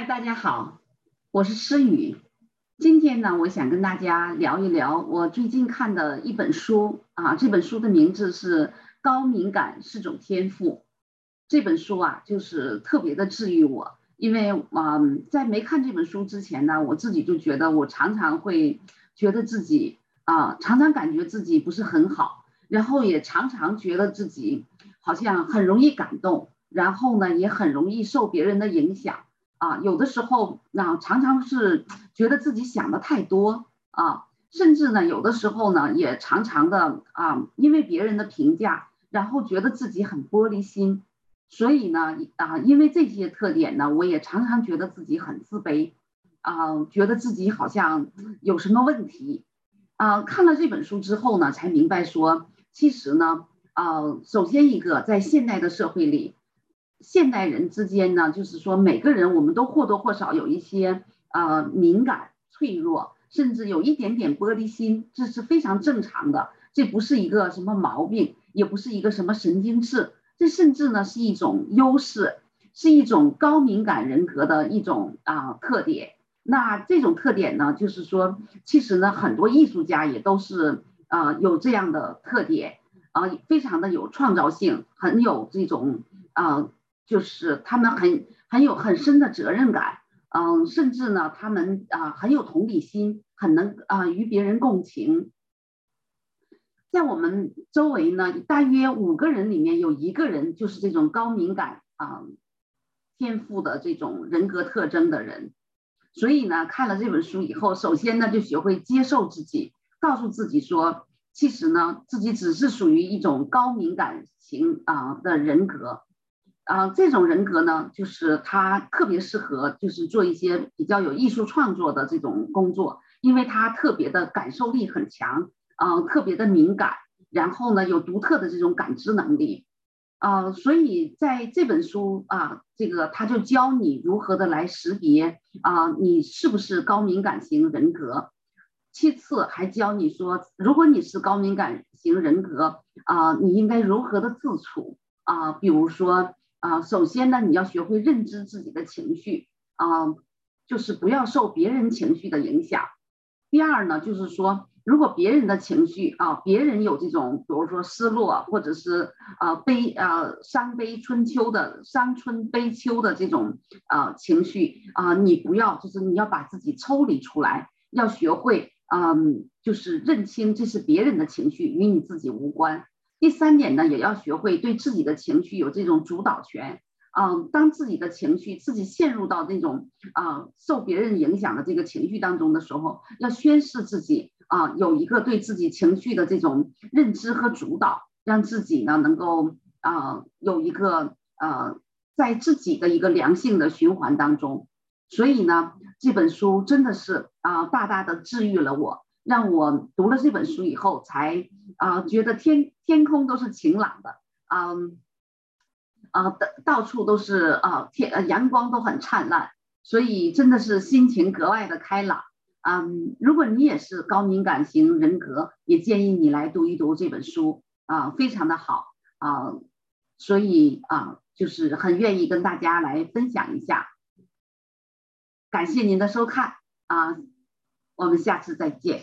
嗨，大家好，我是诗雨。今天呢，我想跟大家聊一聊我最近看的一本书啊。这本书的名字是《高敏感是种天赋》。这本书啊，就是特别的治愈我，因为啊，在没看这本书之前呢，我自己就觉得我常常会觉得自己啊，常常感觉自己不是很好，然后也常常觉得自己好像很容易感动，然后呢，也很容易受别人的影响。啊，有的时候那常常是觉得自己想的太多啊，甚至呢，有的时候呢，也常常的啊，因为别人的评价，然后觉得自己很玻璃心，所以呢，啊，因为这些特点呢，我也常常觉得自己很自卑，啊，觉得自己好像有什么问题，啊，看了这本书之后呢，才明白说，其实呢，啊，首先一个在现代的社会里。现代人之间呢，就是说每个人我们都或多或少有一些呃敏感、脆弱，甚至有一点点玻璃心，这是非常正常的，这不是一个什么毛病，也不是一个什么神经质，这甚至呢是一种优势，是一种高敏感人格的一种啊特点。那这种特点呢，就是说其实呢很多艺术家也都是啊有这样的特点啊，非常的有创造性，很有这种啊。就是他们很很有很深的责任感，嗯，甚至呢，他们啊很有同理心，很能啊与别人共情。在我们周围呢，大约五个人里面有一个人就是这种高敏感啊天赋的这种人格特征的人。所以呢，看了这本书以后，首先呢就学会接受自己，告诉自己说，其实呢自己只是属于一种高敏感型啊的人格。啊，这种人格呢，就是他特别适合，就是做一些比较有艺术创作的这种工作，因为他特别的感受力很强，啊，特别的敏感，然后呢，有独特的这种感知能力，啊，所以在这本书啊，这个他就教你如何的来识别啊，你是不是高敏感型人格，其次还教你说，如果你是高敏感型人格啊，你应该如何的自处啊，比如说。啊，首先呢，你要学会认知自己的情绪啊，就是不要受别人情绪的影响。第二呢，就是说，如果别人的情绪啊，别人有这种，比如说失落或者是啊悲啊伤悲春秋的伤春悲秋的这种啊情绪啊，你不要，就是你要把自己抽离出来，要学会嗯，就是认清这是别人的情绪，与你自己无关。第三点呢，也要学会对自己的情绪有这种主导权。嗯，当自己的情绪自己陷入到这种啊受别人影响的这个情绪当中的时候，要宣示自己啊有一个对自己情绪的这种认知和主导，让自己呢能够啊有一个呃在自己的一个良性的循环当中。所以呢，这本书真的是啊大大的治愈了我。让我读了这本书以后，才啊觉得天天空都是晴朗的，嗯啊到到处都是啊天呃阳光都很灿烂，所以真的是心情格外的开朗。嗯，如果你也是高敏感型人格，也建议你来读一读这本书啊，非常的好啊，所以啊就是很愿意跟大家来分享一下。感谢您的收看啊，我们下次再见。